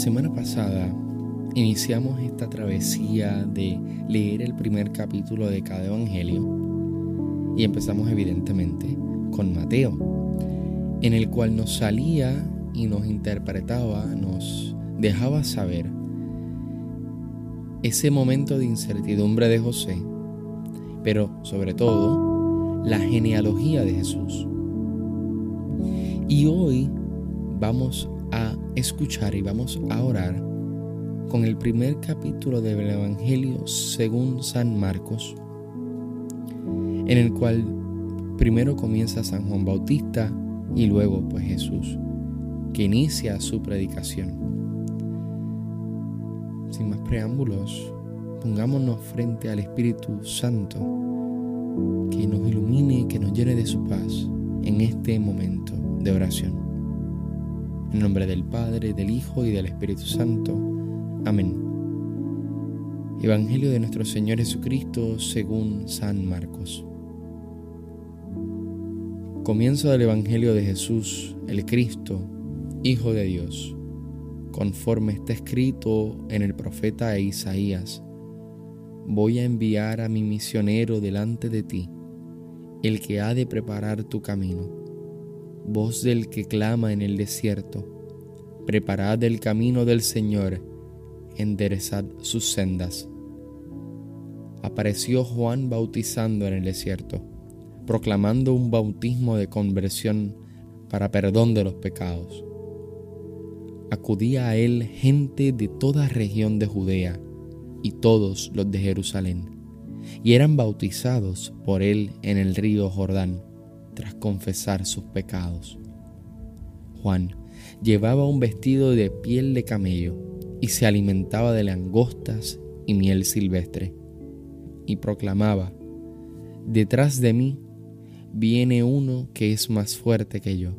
semana pasada iniciamos esta travesía de leer el primer capítulo de cada evangelio y empezamos evidentemente con Mateo, en el cual nos salía y nos interpretaba, nos dejaba saber ese momento de incertidumbre de José, pero sobre todo la genealogía de Jesús. Y hoy vamos escuchar y vamos a orar con el primer capítulo del Evangelio según San Marcos, en el cual primero comienza San Juan Bautista y luego pues Jesús, que inicia su predicación. Sin más preámbulos, pongámonos frente al Espíritu Santo, que nos ilumine, que nos llene de su paz en este momento de oración. En nombre del Padre, del Hijo y del Espíritu Santo. Amén. Evangelio de nuestro Señor Jesucristo según San Marcos. Comienzo del Evangelio de Jesús, el Cristo, Hijo de Dios, conforme está escrito en el profeta Isaías. Voy a enviar a mi misionero delante de ti, el que ha de preparar tu camino voz del que clama en el desierto, preparad el camino del Señor, enderezad sus sendas. Apareció Juan bautizando en el desierto, proclamando un bautismo de conversión para perdón de los pecados. Acudía a él gente de toda región de Judea y todos los de Jerusalén, y eran bautizados por él en el río Jordán tras confesar sus pecados. Juan llevaba un vestido de piel de camello y se alimentaba de langostas y miel silvestre, y proclamaba, Detrás de mí viene uno que es más fuerte que yo,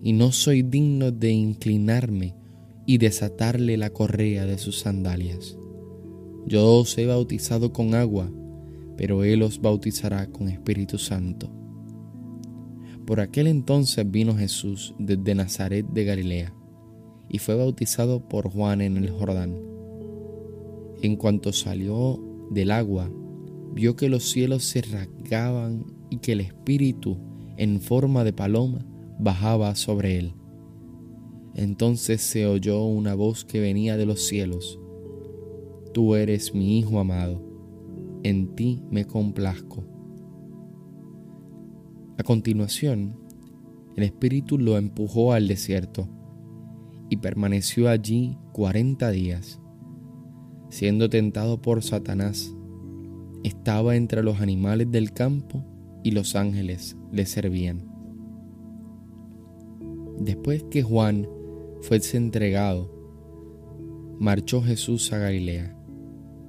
y no soy digno de inclinarme y desatarle la correa de sus sandalias. Yo os he bautizado con agua, pero Él os bautizará con Espíritu Santo. Por aquel entonces vino Jesús desde Nazaret de Galilea y fue bautizado por Juan en el Jordán. En cuanto salió del agua, vio que los cielos se rasgaban y que el Espíritu, en forma de paloma, bajaba sobre él. Entonces se oyó una voz que venía de los cielos. Tú eres mi Hijo amado, en ti me complazco. A continuación, el Espíritu lo empujó al desierto y permaneció allí cuarenta días, siendo tentado por Satanás. Estaba entre los animales del campo y los ángeles le servían. Después que Juan fuese entregado, marchó Jesús a Galilea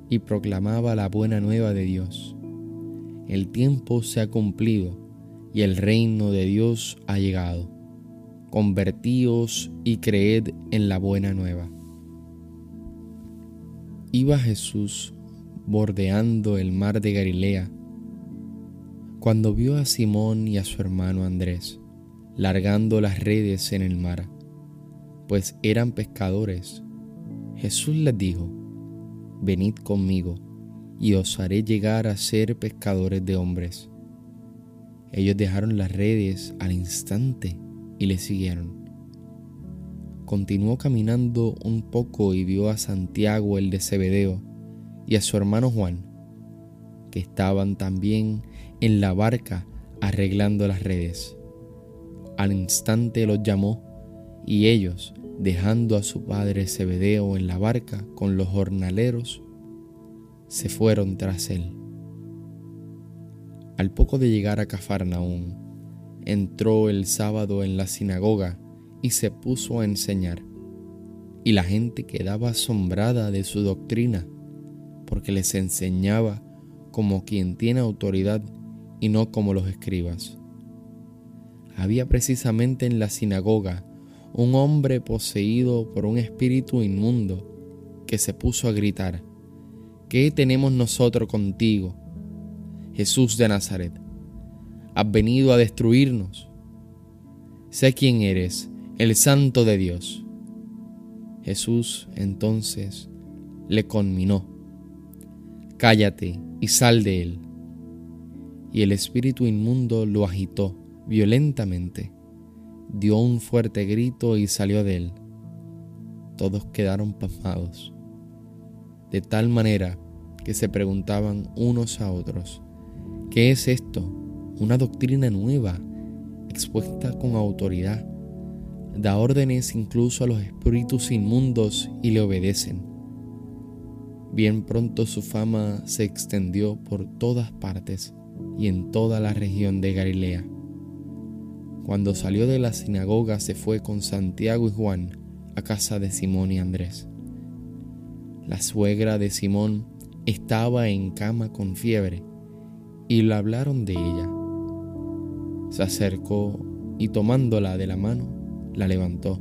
y proclamaba la buena nueva de Dios. El tiempo se ha cumplido y el reino de Dios ha llegado. Convertíos y creed en la buena nueva. Iba Jesús bordeando el mar de Galilea cuando vio a Simón y a su hermano Andrés largando las redes en el mar, pues eran pescadores. Jesús les dijo, Venid conmigo y os haré llegar a ser pescadores de hombres. Ellos dejaron las redes al instante y le siguieron. Continuó caminando un poco y vio a Santiago el de Zebedeo y a su hermano Juan, que estaban también en la barca arreglando las redes. Al instante los llamó y ellos, dejando a su padre Zebedeo en la barca con los jornaleros, se fueron tras él. Al poco de llegar a Cafarnaún, entró el sábado en la sinagoga y se puso a enseñar. Y la gente quedaba asombrada de su doctrina, porque les enseñaba como quien tiene autoridad y no como los escribas. Había precisamente en la sinagoga un hombre poseído por un espíritu inmundo que se puso a gritar, ¿qué tenemos nosotros contigo? Jesús de Nazaret, has venido a destruirnos. Sé quién eres, el Santo de Dios. Jesús entonces le conminó, Cállate y sal de él. Y el espíritu inmundo lo agitó violentamente, dio un fuerte grito y salió de él. Todos quedaron pasmados, de tal manera que se preguntaban unos a otros, ¿qué es esto? Una doctrina nueva, expuesta con autoridad. Da órdenes incluso a los espíritus inmundos y le obedecen. Bien pronto su fama se extendió por todas partes y en toda la región de Galilea. Cuando salió de la sinagoga se fue con Santiago y Juan a casa de Simón y Andrés. La suegra de Simón estaba en cama con fiebre y le hablaron de ella. Se acercó y tomándola de la mano, la levantó.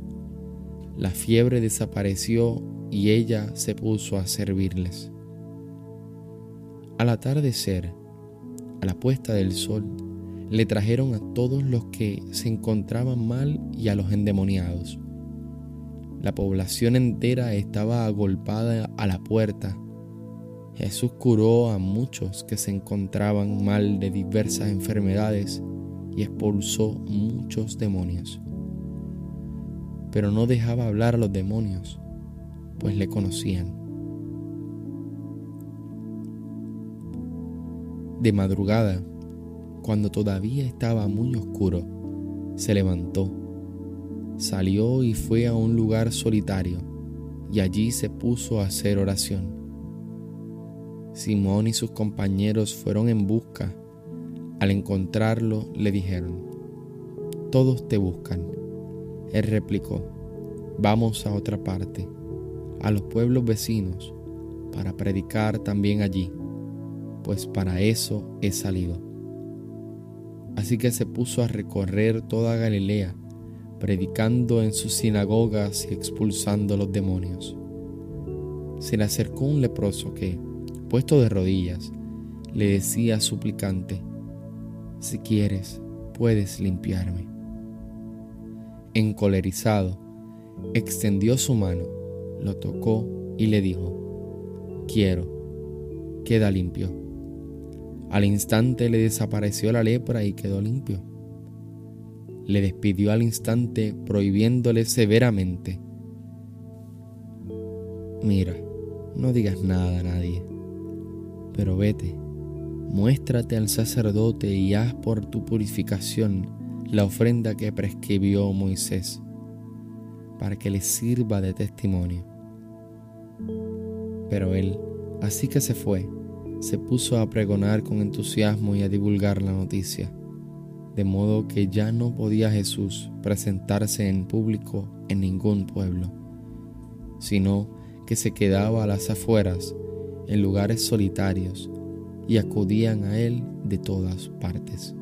La fiebre desapareció y ella se puso a servirles. Al atardecer, a la puesta del sol, le trajeron a todos los que se encontraban mal y a los endemoniados. La población entera estaba agolpada a la puerta. Jesús curó a muchos que se encontraban mal de diversas enfermedades y expulsó muchos demonios. Pero no dejaba hablar a los demonios, pues le conocían. De madrugada, cuando todavía estaba muy oscuro, se levantó, salió y fue a un lugar solitario, y allí se puso a hacer oración. Simón y sus compañeros fueron en busca. Al encontrarlo le dijeron, Todos te buscan. Él replicó, Vamos a otra parte, a los pueblos vecinos, para predicar también allí, pues para eso he salido. Así que se puso a recorrer toda Galilea, predicando en sus sinagogas y expulsando los demonios. Se le acercó un leproso que, puesto de rodillas, le decía suplicante, si quieres, puedes limpiarme. Encolerizado, extendió su mano, lo tocó y le dijo, quiero, queda limpio. Al instante le desapareció la lepra y quedó limpio. Le despidió al instante prohibiéndole severamente, mira, no digas nada a nadie, pero vete, muéstrate al sacerdote y haz por tu purificación la ofrenda que prescribió Moisés, para que le sirva de testimonio. Pero él, así que se fue, se puso a pregonar con entusiasmo y a divulgar la noticia, de modo que ya no podía Jesús presentarse en público en ningún pueblo, sino que se quedaba a las afueras, en lugares solitarios, y acudían a él de todas partes.